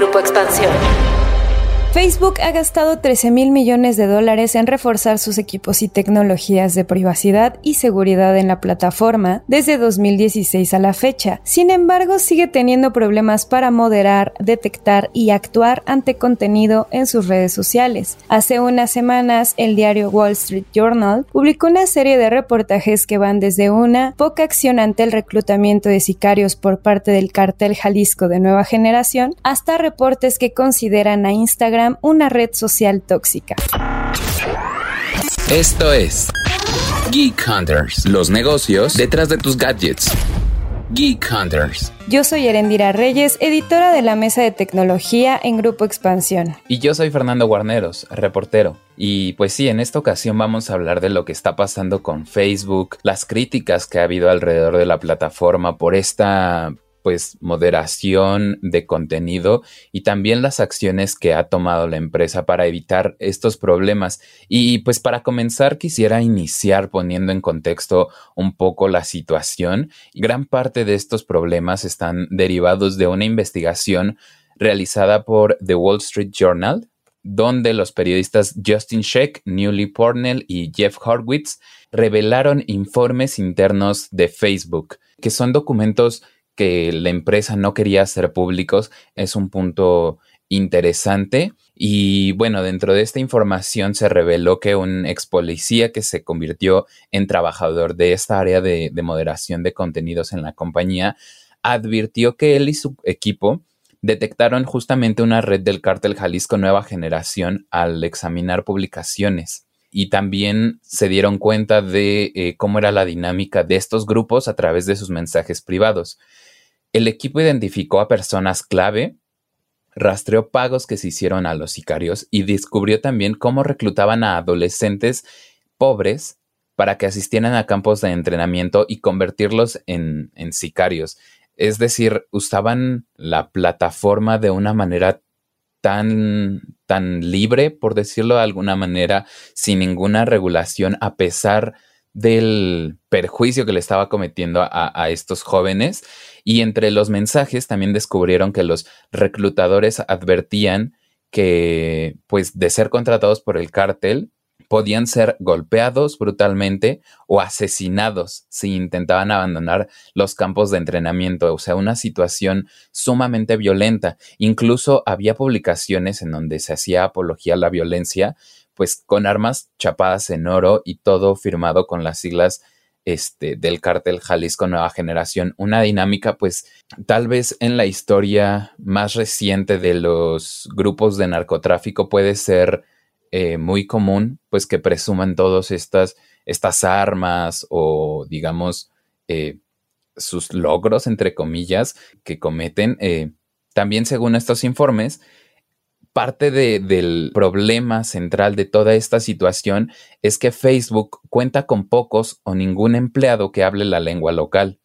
Grupo Expansión. Facebook ha gastado 13 mil millones de dólares en reforzar sus equipos y tecnologías de privacidad y seguridad en la plataforma desde 2016 a la fecha. Sin embargo, sigue teniendo problemas para moderar, detectar y actuar ante contenido en sus redes sociales. Hace unas semanas, el diario Wall Street Journal publicó una serie de reportajes que van desde una poca acción ante el reclutamiento de sicarios por parte del cartel Jalisco de nueva generación hasta reportes que consideran a Instagram una red social tóxica. Esto es Geek Hunters, los negocios detrás de tus gadgets. Geek Hunters. Yo soy Erendira Reyes, editora de la Mesa de Tecnología en Grupo Expansión. Y yo soy Fernando Guarneros, reportero. Y pues sí, en esta ocasión vamos a hablar de lo que está pasando con Facebook, las críticas que ha habido alrededor de la plataforma por esta pues moderación de contenido y también las acciones que ha tomado la empresa para evitar estos problemas. Y pues para comenzar quisiera iniciar poniendo en contexto un poco la situación. Gran parte de estos problemas están derivados de una investigación realizada por The Wall Street Journal, donde los periodistas Justin Sheck, Newly Pornell y Jeff Horwitz revelaron informes internos de Facebook, que son documentos que la empresa no quería hacer públicos es un punto interesante. Y bueno, dentro de esta información se reveló que un ex policía que se convirtió en trabajador de esta área de, de moderación de contenidos en la compañía advirtió que él y su equipo detectaron justamente una red del cártel Jalisco Nueva Generación al examinar publicaciones y también se dieron cuenta de eh, cómo era la dinámica de estos grupos a través de sus mensajes privados. El equipo identificó a personas clave, rastreó pagos que se hicieron a los sicarios y descubrió también cómo reclutaban a adolescentes pobres para que asistieran a campos de entrenamiento y convertirlos en, en sicarios. Es decir, usaban la plataforma de una manera tan, tan libre, por decirlo de alguna manera, sin ninguna regulación, a pesar del perjuicio que le estaba cometiendo a, estos jóvenes. Y entre los mensajes también descubrieron que los reclutadores advertían que, pues, de ser contratados por el cártel, podían ser golpeados brutalmente o asesinados si intentaban abandonar los campos de entrenamiento, o sea, una situación sumamente violenta. Incluso había publicaciones en donde se hacía apología a la violencia, pues con armas chapadas en oro y todo firmado con las siglas este, del cártel Jalisco Nueva Generación. Una dinámica, pues, tal vez en la historia más reciente de los grupos de narcotráfico puede ser eh, muy común, pues, que presuman todas estas, estas armas o, digamos, eh, sus logros, entre comillas, que cometen. Eh, también, según estos informes, parte del problema central de toda esta situación es que Facebook cuenta con pocos o ningún empleado que hable la lengua local,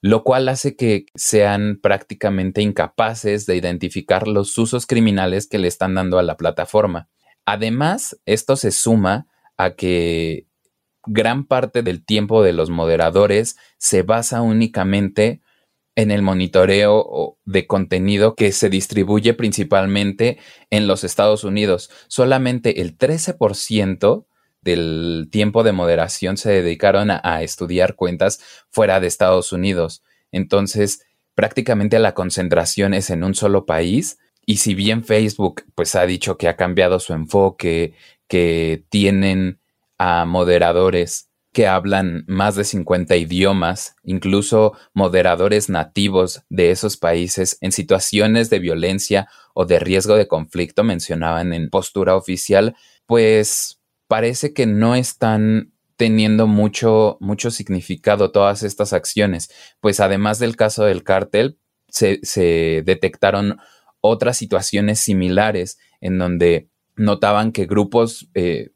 lo cual hace que sean prácticamente incapaces de identificar los usos criminales que le están dando a la plataforma. Además, esto se suma a que gran parte del tiempo de los moderadores se basa únicamente en el monitoreo de contenido que se distribuye principalmente en los Estados Unidos. Solamente el 13% del tiempo de moderación se dedicaron a, estudiar cuentas fuera de Estados Unidos. Entonces, prácticamente la concentración es en un solo país. Y si bien Facebook pues ha dicho que ha cambiado su enfoque, que tienen a moderadores que hablan más de 50 idiomas, incluso moderadores nativos de esos países en situaciones de violencia o de riesgo de conflicto mencionaban en postura oficial, pues parece que no están teniendo mucho, mucho significado todas estas acciones, pues además del caso del cártel, se, detectaron otras situaciones similares en donde notaban que grupos eh,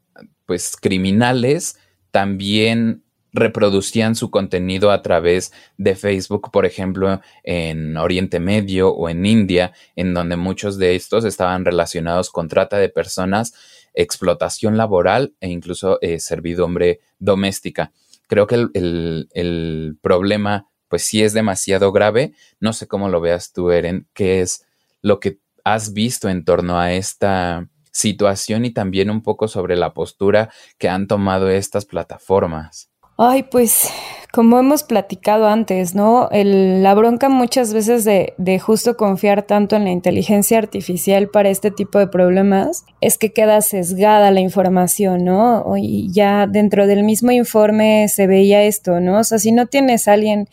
pues criminales también reproducían su contenido a través de Facebook, por ejemplo, en Oriente Medio o en India, en donde muchos de estos estaban relacionados con trata de personas, explotación laboral e incluso eh, servidumbre doméstica. Creo que el, problema, pues sí es demasiado grave. No sé cómo lo veas tú, Eren, qué es lo que has visto en torno a esta situación y también un poco sobre la postura que han tomado estas plataformas? Ay, pues como hemos platicado antes, ¿no? la bronca muchas veces de, de, justo confiar tanto en la inteligencia artificial para este tipo de problemas es que queda sesgada la información, ¿no? Y ya dentro del mismo informe se veía esto, ¿no? O sea, si no tienes a alguien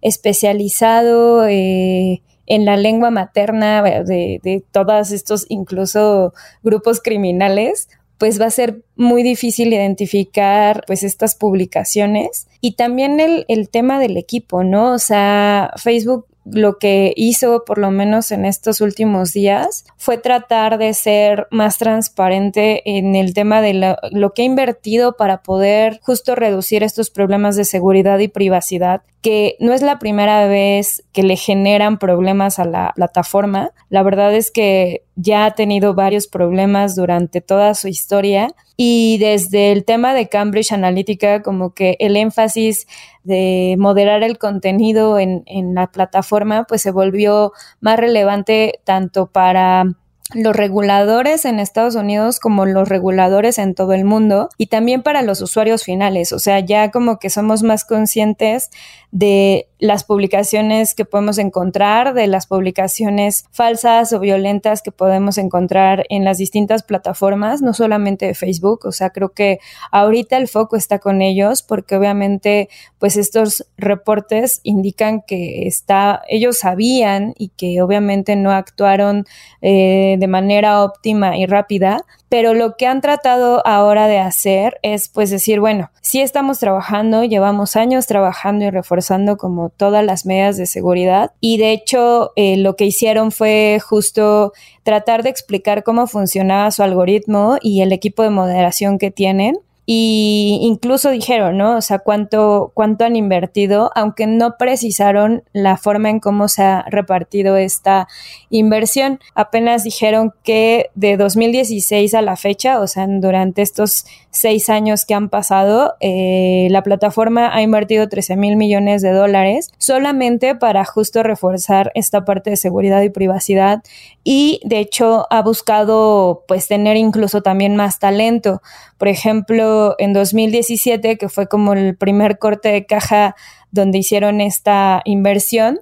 especializado eh, en la lengua materna de, de todos estos incluso grupos criminales, pues va a ser muy difícil identificar pues estas publicaciones y también el, el tema del equipo, ¿no? O sea, Facebook lo que hizo, por lo menos en estos últimos días, fue tratar de ser más transparente en el tema de lo, que ha invertido para poder justo reducir estos problemas de seguridad y privacidad que no es la primera vez que le generan problemas a la plataforma. La verdad es que ya ha tenido varios problemas durante toda su historia y desde el tema de Cambridge Analytica, como que el énfasis de moderar el contenido en, en la plataforma, pues se volvió más relevante tanto para los reguladores en Estados Unidos como los reguladores en todo el mundo y también para los usuarios finales. O sea, ya como que somos más conscientes de las publicaciones que podemos encontrar, de las publicaciones falsas o violentas que podemos encontrar en las distintas plataformas, no solamente de Facebook. O sea, creo que ahorita el foco está con ellos porque obviamente pues estos reportes indican que está, ellos sabían y que obviamente no actuaron eh, de manera óptima y rápida, pero lo que han tratado ahora de hacer es pues decir, bueno, sí estamos trabajando, llevamos años trabajando y reforzando como todas las medidas de seguridad y de hecho eh, lo que hicieron fue justo tratar de explicar cómo funcionaba su algoritmo y el equipo de moderación que tienen y incluso dijeron, ¿no? O sea, cuánto, cuánto han invertido, aunque no precisaron la forma en cómo se ha repartido esta inversión. Apenas dijeron que de 2016 a la fecha, o sea, durante estos seis años que han pasado, eh, la plataforma ha invertido 13 mil millones de dólares solamente para justo reforzar esta parte de seguridad y privacidad y de hecho ha buscado pues tener incluso también más talento. Por ejemplo, en 2017, que fue como el primer corte de caja donde hicieron esta inversión,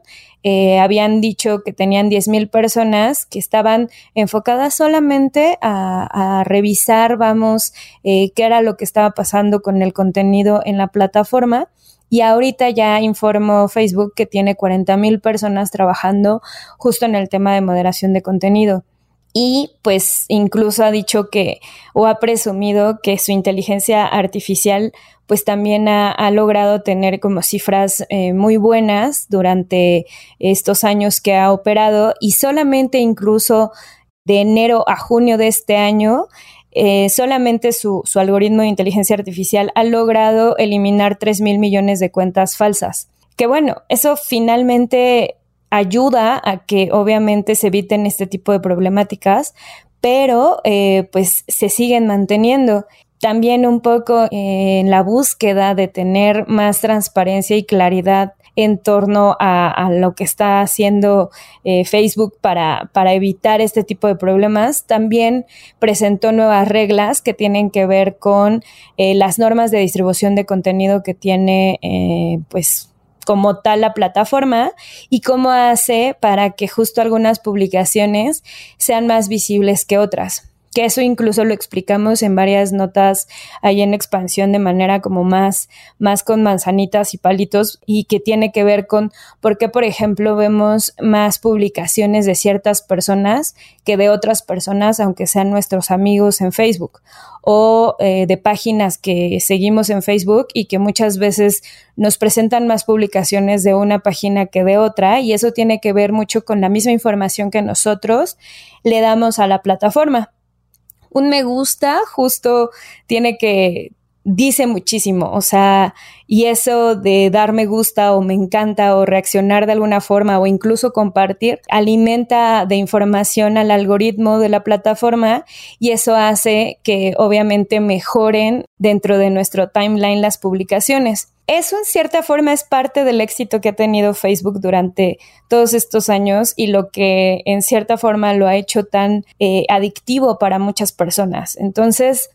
eh, habían dicho que tenían 10.000 personas que estaban enfocadas solamente a, revisar, vamos, eh, qué era lo que estaba pasando con el contenido en la plataforma. Y ahorita ya informó Facebook que tiene 40.000 personas trabajando justo en el tema de moderación de contenido y pues incluso ha dicho que o ha presumido que su inteligencia artificial pues también ha, logrado tener como cifras eh, muy buenas durante estos años que ha operado y solamente incluso de enero a junio de este año eh, solamente su, su, algoritmo de inteligencia artificial ha logrado eliminar 3 mil millones de cuentas falsas. Que bueno, eso finalmente ayuda a que obviamente se eviten este tipo de problemáticas, pero eh, pues se siguen manteniendo. También un poco eh, en la búsqueda de tener más transparencia y claridad en torno a, lo que está haciendo eh, Facebook para, para, evitar este tipo de problemas. También presentó nuevas reglas que tienen que ver con las normas de distribución de contenido que tiene pues como tal la plataforma y cómo hace para que justo algunas publicaciones sean más visibles que otras que eso incluso lo explicamos en varias notas ahí en expansión de manera como más, más con manzanitas y palitos y que tiene que ver con por qué, por ejemplo, vemos más publicaciones de ciertas personas que de otras personas, aunque sean nuestros amigos en Facebook o eh, de páginas que seguimos en Facebook y que muchas veces nos presentan más publicaciones de una página que de otra y eso tiene que ver mucho con la misma información que nosotros le damos a la plataforma un me gusta justo tiene que, dice muchísimo, o sea, y eso de dar me gusta o me encanta o reaccionar de alguna forma o incluso compartir, alimenta de información al algoritmo de la plataforma y eso hace que obviamente mejoren dentro de nuestro timeline las publicaciones. Eso en cierta forma es parte del éxito que ha tenido Facebook durante todos estos años y lo que en cierta forma lo ha hecho tan eh, adictivo para muchas personas. Entonces,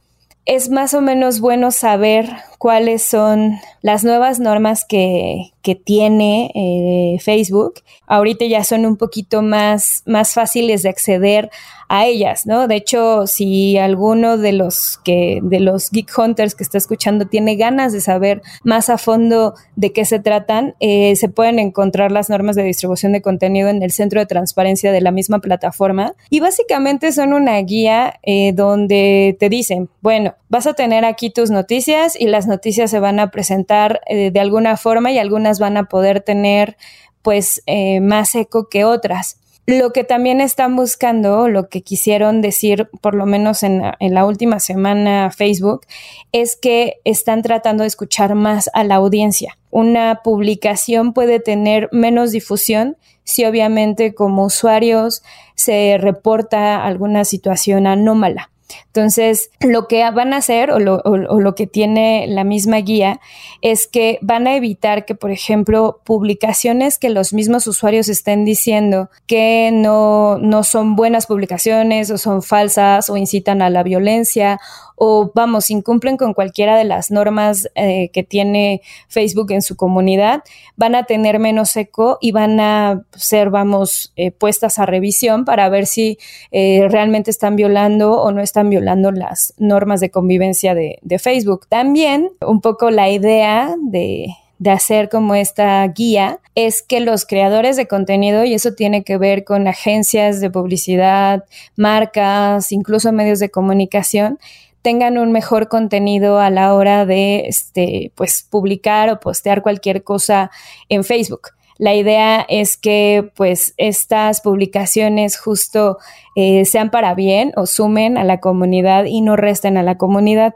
es más o menos bueno saber cuáles son las nuevas normas que, que tiene eh, Facebook. Ahorita ya son un poquito más, más fáciles de acceder a ellas, ¿no? De hecho, si alguno de los que, de los Geek Hunters que está escuchando tiene ganas de saber más a fondo de qué se tratan, eh, se pueden encontrar las normas de distribución de contenido en el centro de transparencia de la misma plataforma. Y básicamente son una guía eh, donde te dicen, bueno, vas a tener aquí tus noticias y las noticias se van a presentar de alguna forma y algunas van a poder tener pues eh, más eco que otras. Lo que también están buscando, lo que quisieron decir, por lo menos en, en, la última semana Facebook, es que están tratando de escuchar más a la audiencia. Una publicación puede tener menos difusión si obviamente como usuarios se reporta alguna situación anómala. Entonces, lo que van a hacer o lo, que tiene la misma guía es que van a evitar que, por ejemplo, publicaciones que los mismos usuarios estén diciendo que no, no son buenas publicaciones o son falsas o incitan a la violencia o vamos, incumplen con cualquiera de las normas eh, que tiene Facebook en su comunidad, van a tener menos eco y van a ser, vamos, eh, puestas a revisión para ver si eh, realmente están violando o no están violando las normas de convivencia de, de Facebook. También un poco la idea de, de hacer como esta guía es que los creadores de contenido, y eso tiene que ver con agencias de publicidad, marcas, incluso medios de comunicación, tengan un mejor contenido a la hora de este, pues, publicar o postear cualquier cosa en Facebook. La idea es que pues estas publicaciones justo eh, sean para bien o sumen a la comunidad y no resten a la comunidad.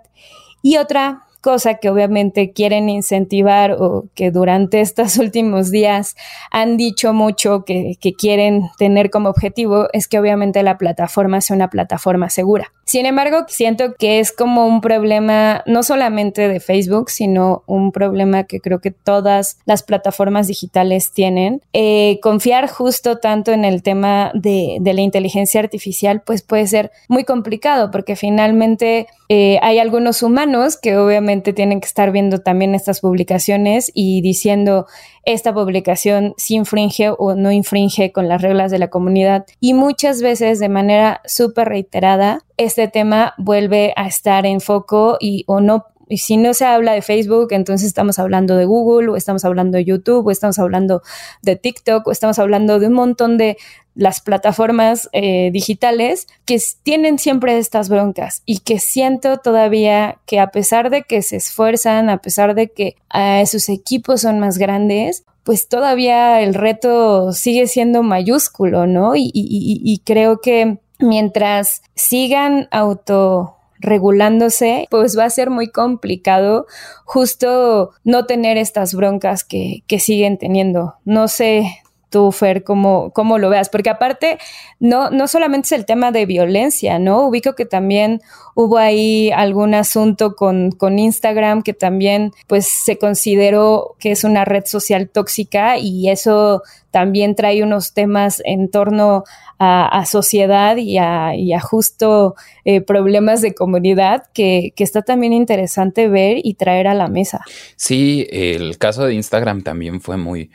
Y otra cosa que obviamente quieren incentivar o que durante estos últimos días han dicho mucho que, quieren tener como objetivo es que obviamente la plataforma sea una plataforma segura. Sin embargo, siento que es como un problema no solamente de Facebook, sino un problema que creo que todas las plataformas digitales tienen. Eh, confiar justo tanto en el tema de, la inteligencia artificial, pues puede ser muy complicado porque finalmente eh, hay algunos humanos que obviamente tienen que estar viendo también estas publicaciones y diciendo esta publicación si infringe o no infringe con las reglas de la comunidad. Y muchas veces de manera súper reiterada, este tema vuelve a estar en foco y o no y si no se habla de Facebook, entonces estamos hablando de Google, o estamos hablando de YouTube, o estamos hablando de TikTok, o estamos hablando de un montón de las plataformas eh, digitales que tienen siempre estas broncas y que siento todavía que a pesar de que se esfuerzan, a pesar de que eh, sus equipos son más grandes, pues todavía el reto sigue siendo mayúsculo, ¿no? y creo que mientras sigan auto regulándose, pues va a ser muy complicado justo no tener estas broncas que, que siguen teniendo. No sé tú, Fer, cómo, cómo lo veas, porque aparte no, no solamente es el tema de violencia, ¿no? Ubico que también hubo ahí algún asunto con, con Instagram que también pues se consideró que es una red social tóxica y eso también trae unos temas en torno a, sociedad y a, justo eh, problemas de comunidad que, que, está también interesante ver y traer a la mesa. Sí, el caso de Instagram también fue muy,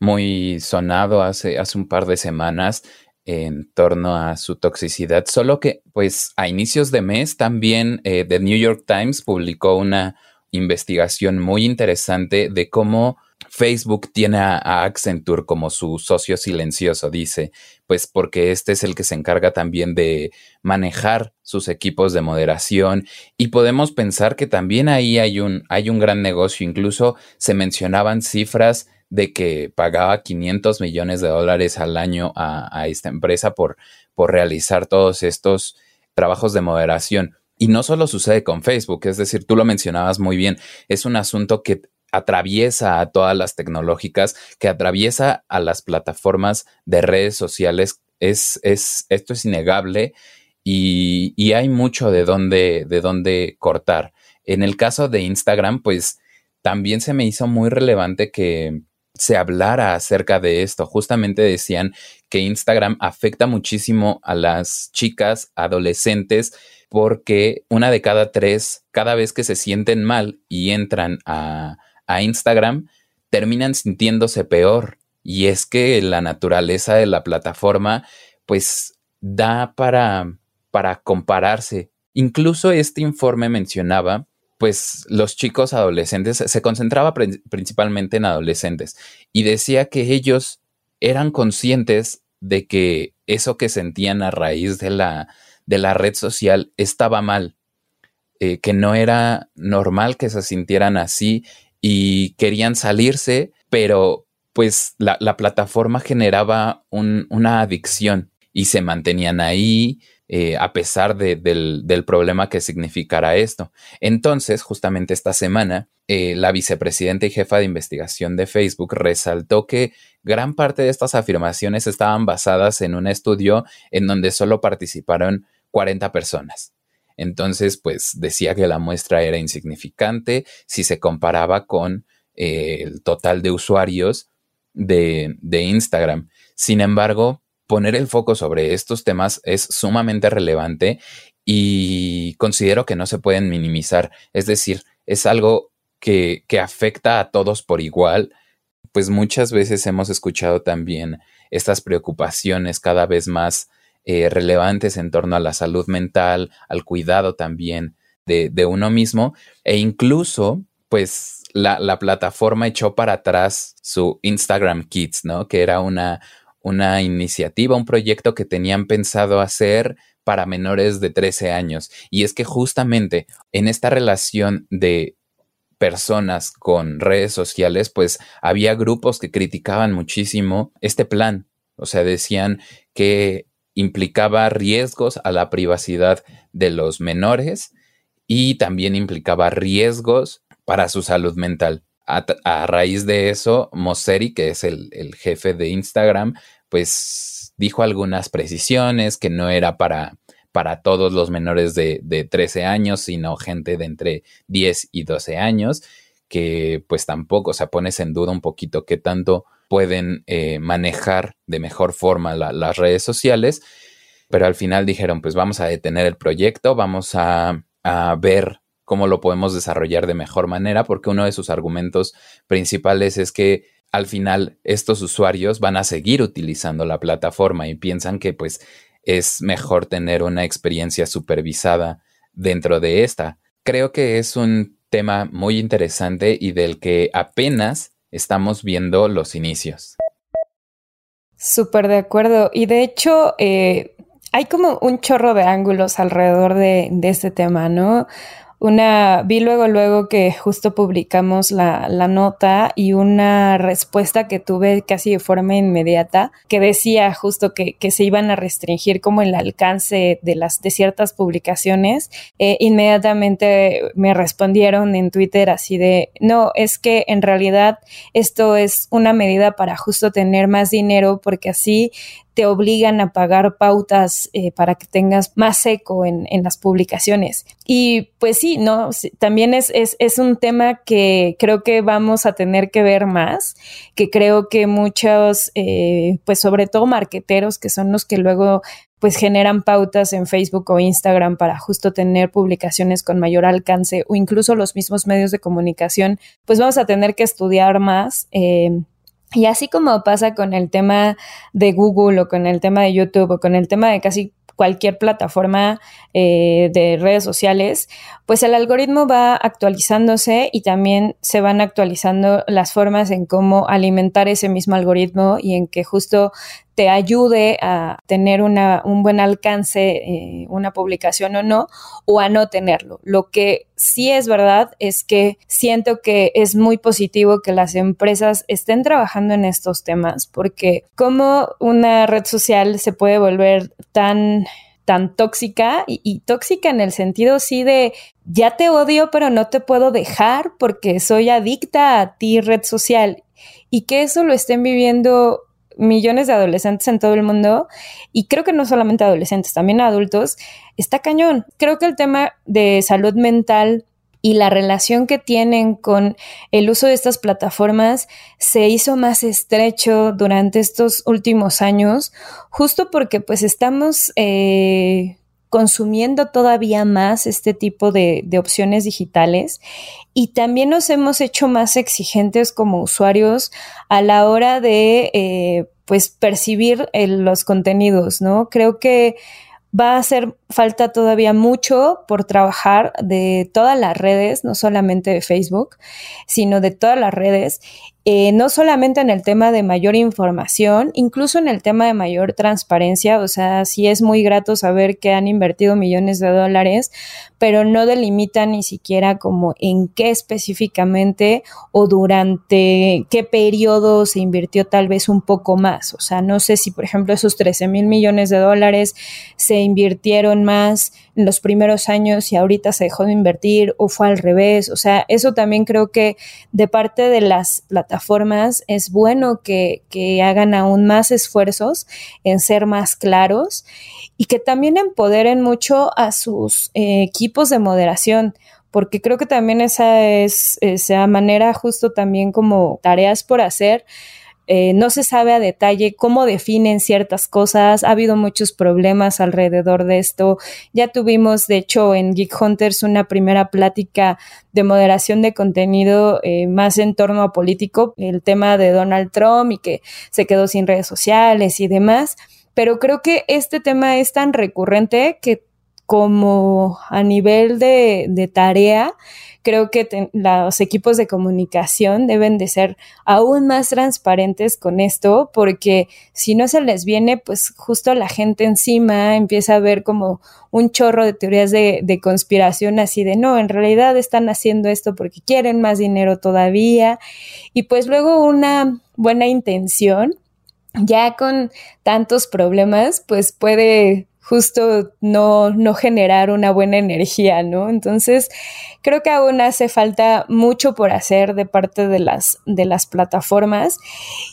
muy sonado hace, hace un par de semanas en torno a su toxicidad, solo que pues a inicios de mes también eh, The New York Times publicó una investigación muy interesante de cómo Facebook tiene a, Accenture como su socio silencioso, dice, pues porque este es el que se encarga también de manejar sus equipos de moderación y podemos pensar que también ahí hay un, hay un gran negocio, incluso se mencionaban cifras de que pagaba 500 millones de dólares al año a, esta empresa por, por realizar todos estos trabajos de moderación. Y no solo sucede con Facebook, es decir, tú lo mencionabas muy bien, es un asunto que atraviesa a todas las tecnológicas, que atraviesa a las plataformas de redes sociales. Es, es, esto es innegable y, y hay mucho de dónde, de dónde cortar. En el caso de Instagram, pues también se me hizo muy relevante que se hablara acerca de esto. Justamente decían que Instagram afecta muchísimo a las chicas, adolescentes, porque una de cada tres, cada vez que se sienten mal y entran a, a Instagram, terminan sintiéndose peor. Y es que la naturaleza de la plataforma, pues, da para, para compararse. Incluso este informe mencionaba pues los chicos adolescentes, se concentraba principalmente en adolescentes y decía que ellos eran conscientes de que eso que sentían a raíz de la, de la red social estaba mal, eh, que no era normal que se sintieran así y querían salirse, pero pues la, plataforma generaba una adicción y se mantenían ahí, eh, a pesar del, problema que significará esto. Entonces, justamente esta semana, eh, la vicepresidenta y jefa de investigación de Facebook resaltó que gran parte de estas afirmaciones estaban basadas en un estudio en donde solo participaron 40 personas. Entonces, pues decía que la muestra era insignificante si se comparaba con eh, el total de usuarios de, de Instagram. Sin embargo, poner el foco sobre estos temas es sumamente relevante y considero que no se pueden minimizar. Es decir, es algo que, afecta a todos por igual, pues muchas veces hemos escuchado también estas preocupaciones cada vez más eh, relevantes en torno a la salud mental, al cuidado también de, uno mismo e incluso pues la, la, plataforma echó para atrás su Instagram Kids, ¿no? Que era una, una iniciativa, un proyecto que tenían pensado hacer para menores de 13 años. Y es que justamente en esta relación de personas con redes sociales, pues había grupos que criticaban muchísimo este plan. O sea, decían que implicaba riesgos a la privacidad de los menores y también implicaba riesgos para su salud mental a, raíz de eso, Mosseri, que es el, jefe de Instagram, pues dijo algunas precisiones que no era para, para todos los menores de, 13 años, sino gente de entre 10 y 12 años, que pues tampoco, o sea, pones en duda un poquito qué tanto pueden eh, manejar de mejor forma las redes sociales, pero al final dijeron, pues vamos a detener el proyecto, vamos a, a ver cómo lo podemos desarrollar de mejor manera, porque uno de sus argumentos principales es que al final estos usuarios van a seguir utilizando la plataforma y piensan que pues es mejor tener una experiencia supervisada dentro de esta. Creo que es un tema muy interesante y del que apenas estamos viendo los inicios. Súper de acuerdo. Y de hecho, eh, hay como un chorro de ángulos alrededor de, de este tema, ¿no? Una, vi luego, luego que justo publicamos la, la, nota y una respuesta que tuve casi de forma inmediata que decía justo que, que se iban a restringir como el alcance de las, de ciertas publicaciones. Eh, inmediatamente me respondieron en Twitter así de, no, es que en realidad esto es una medida para justo tener más dinero porque así te obligan a pagar pautas eh, para que tengas más eco en, las publicaciones. Y pues sí, ¿no? También es, es, un tema que creo que vamos a tener que ver más, que creo que muchos, eh, pues sobre todo marqueteros, que son los que luego pues generan pautas en Facebook o Instagram para justo tener publicaciones con mayor alcance o incluso los mismos medios de comunicación, pues vamos a tener que estudiar más. Eh, y así como pasa con el tema de Google o con el tema de YouTube o con el tema de casi cualquier plataforma eh, de redes sociales, pues el algoritmo va actualizándose y también se van actualizando las formas en cómo alimentar ese mismo algoritmo y en que justo te ayude a tener una, un buen alcance, eh, una publicación o no, o a no tenerlo. Lo que sí es verdad es que siento que es muy positivo que las empresas estén trabajando en estos temas, porque como una red social se puede volver tan tan tóxica y, y, tóxica en el sentido sí de ya te odio pero no te puedo dejar porque soy adicta a ti red social. Y que eso lo estén viviendo millones de adolescentes en todo el mundo. Y creo que no solamente adolescentes, también adultos, está cañón. Creo que el tema de salud mental y la relación que tienen con el uso de estas plataformas se hizo más estrecho durante estos últimos años, justo porque pues estamos eh, consumiendo todavía más este tipo de, opciones digitales y también nos hemos hecho más exigentes como usuarios a la hora de eh, pues percibir los contenidos, ¿no? Creo que va a hacer falta todavía mucho por trabajar de todas las redes, no solamente de Facebook, sino de todas las redes. Eh, no solamente en el tema de mayor información, incluso en el tema de mayor transparencia, o sea, sí es muy grato saber que han invertido millones de dólares, pero no delimita ni siquiera como en qué específicamente o durante qué periodo se invirtió tal vez un poco más. O sea, no sé si, por ejemplo, esos 13 mil millones de dólares se invirtieron más en los primeros años y ahorita se dejó de invertir o fue al revés. O sea, eso también creo que de parte de las plataformas es bueno que, hagan aún más esfuerzos en ser más claros y que también empoderen mucho a sus eh, equipos de moderación porque creo que también esa es esa manera justo también como tareas por hacer eh, no se sabe a detalle cómo definen ciertas cosas, ha habido muchos problemas alrededor de esto. Ya tuvimos, de hecho, en Geek Hunters una primera plática de moderación de contenido eh, más en torno a político, el tema de Donald Trump y que se quedó sin redes sociales y demás. Pero creo que este tema es tan recurrente que como a nivel de, tarea, creo que los equipos de comunicación deben de ser aún más transparentes con esto, porque si no se les viene, pues justo la gente encima empieza a ver como un chorro de teorías de, de conspiración así de, no, en realidad están haciendo esto porque quieren más dinero todavía, y pues luego una buena intención ya con tantos problemas, pues puede justo no, no generar una buena energía, ¿no? Entonces, creo que aún hace falta mucho por hacer de parte de las, de las plataformas.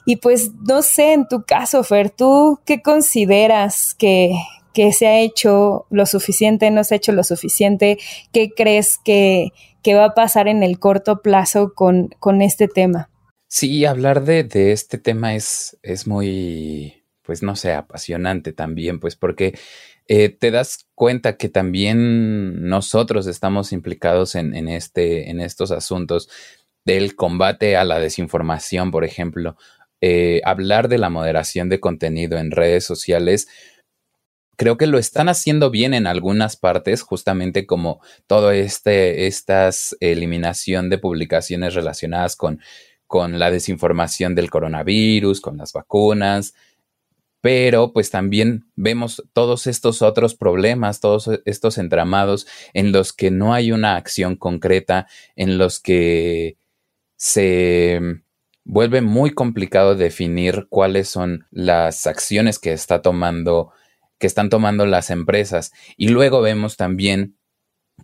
Y pues, no sé, en tu caso, Fer, ¿tú qué consideras que, que se ha hecho lo suficiente, no se ha hecho lo suficiente? ¿Qué crees que, va a pasar en el corto plazo con, con este tema? Sí, hablar de, de este tema es, es muy, pues no sé, apasionante también, pues porque eh, te das cuenta que también nosotros estamos implicados en, este, en estos asuntos del combate a la desinformación, por ejemplo. Eh, hablar de la moderación de contenido en redes sociales, creo que lo están haciendo bien en algunas partes, justamente como todo este, estas eliminación de publicaciones relacionadas con, con la desinformación del coronavirus, con las vacunas, pero pues también vemos todos estos otros problemas, todos estos entramados en los que no hay una acción concreta, en los que se vuelve muy complicado definir cuáles son las acciones que está tomando que están tomando las empresas. Y luego vemos también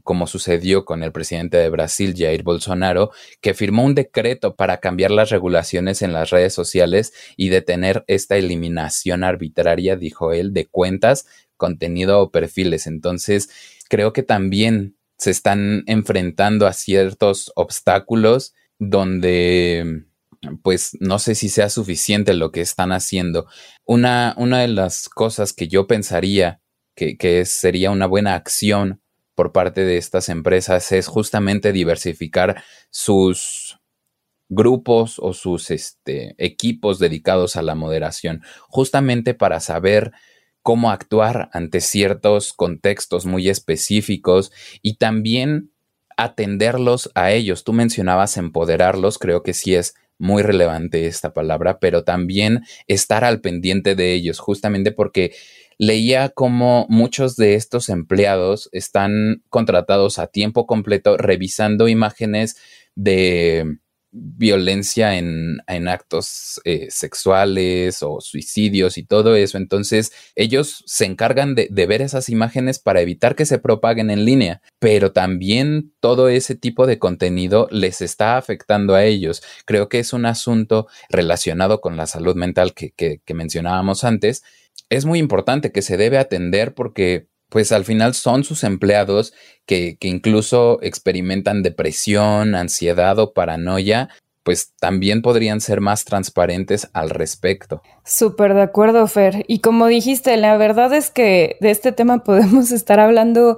como sucedió con el presidente de Brasil, Jair Bolsonaro, que firmó un decreto para cambiar las regulaciones en las redes sociales y detener esta eliminación arbitraria, dijo él, de cuentas, contenido o perfiles. Entonces, creo que también se están enfrentando a ciertos obstáculos donde pues no sé si sea suficiente lo que están haciendo. Una, una de las cosas que yo pensaría que, que sería una buena acción por parte de estas empresas es justamente diversificar sus grupos o sus este, equipos dedicados a la moderación, justamente para saber cómo actuar ante ciertos contextos muy específicos y también atenderlos a ellos. Tú mencionabas empoderarlos, creo que sí es muy relevante esta palabra, pero también estar al pendiente de ellos, justamente porque leía cómo muchos de estos empleados están contratados a tiempo completo revisando imágenes de violencia en, actos eh, sexuales o suicidios y todo eso. Entonces ellos se encargan de, de, ver esas imágenes para evitar que se propaguen en línea, pero también todo ese tipo de contenido les está afectando a ellos. Creo que es un asunto relacionado con la salud mental que, que mencionábamos antes es muy importante, que se debe atender porque pues al final son sus empleados que, que incluso experimentan depresión, ansiedad o paranoia pues también podrían ser más transparentes al respecto. Súper de acuerdo, Fer. Y como dijiste, la verdad es que de este tema podemos estar hablando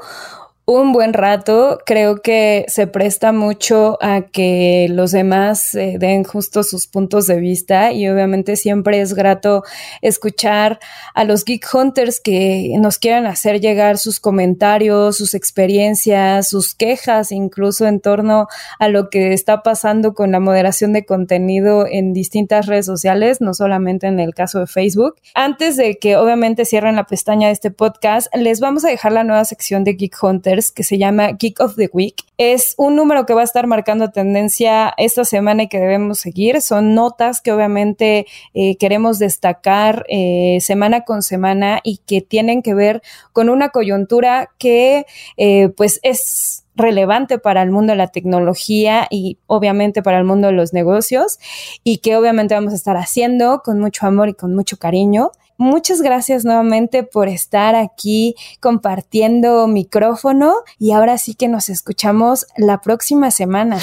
un buen rato. Creo que se presta mucho a que los demás eh, den justo sus puntos de vista y obviamente siempre es grato escuchar a los Geek Hunters que nos quieran hacer llegar sus comentarios, sus experiencias, sus quejas incluso en torno a lo que está pasando con la moderación de contenido en distintas redes sociales, no solamente en el caso de Facebook. Antes de que obviamente cierren la pestaña de este podcast, les vamos a dejar la nueva sección de Geek Hunters que se llama Geek of the Week. Es un número que va a estar marcando tendencia esta semana y que debemos seguir. Son notas que obviamente eh, queremos destacar eh, semana con semana y que tienen que ver con una coyuntura que eh, pues es relevante para el mundo de la tecnología y obviamente para el mundo de los negocios y que obviamente vamos a estar haciendo con mucho amor y con mucho cariño. Muchas gracias nuevamente por estar aquí compartiendo micrófono y ahora sí que nos escuchamos la próxima semana.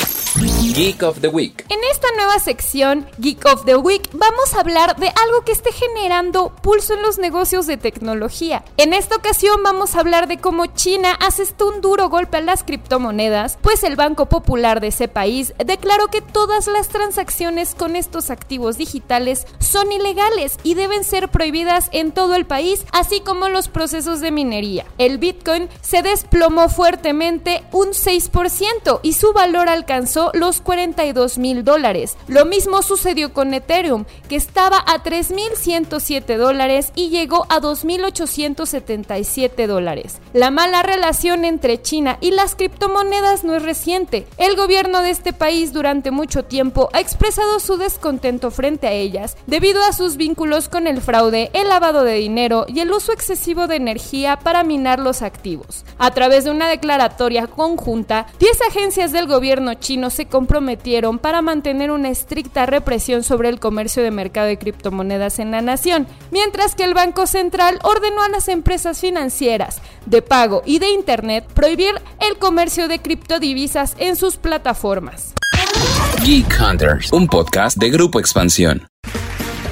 Geek of the Week. En esta nueva sección, Geek of the Week, vamos a hablar de algo que esté generando pulso en los negocios de tecnología. En esta ocasión vamos a hablar de cómo China asestó un duro golpe a las criptomonedas, pues el Banco Popular de ese país declaró que todas las transacciones con estos activos digitales son ilegales y deben ser prohibidas en todo el país, así como los procesos de minería. El Bitcoin se desplomó fuertemente un 6% y su valor alcanzó los 42 mil dólares. Lo mismo sucedió con Ethereum, que estaba a 3.107 dólares y llegó a 2.877 dólares. La mala relación entre China y las criptomonedas no es reciente. El gobierno de este país durante mucho tiempo ha expresado su descontento frente a ellas debido a sus vínculos con el fraude, el lavado de dinero y el uso excesivo de energía para minar los activos. A través de una declaratoria conjunta, 10 agencias del gobierno chino se comprometieron para mantener una estricta represión sobre el comercio de mercado de criptomonedas en la nación, mientras que el Banco Central ordenó a las empresas financieras de pago y de Internet prohibir el comercio de criptodivisas en sus plataformas. Geek Hunters, un podcast de Grupo Expansión.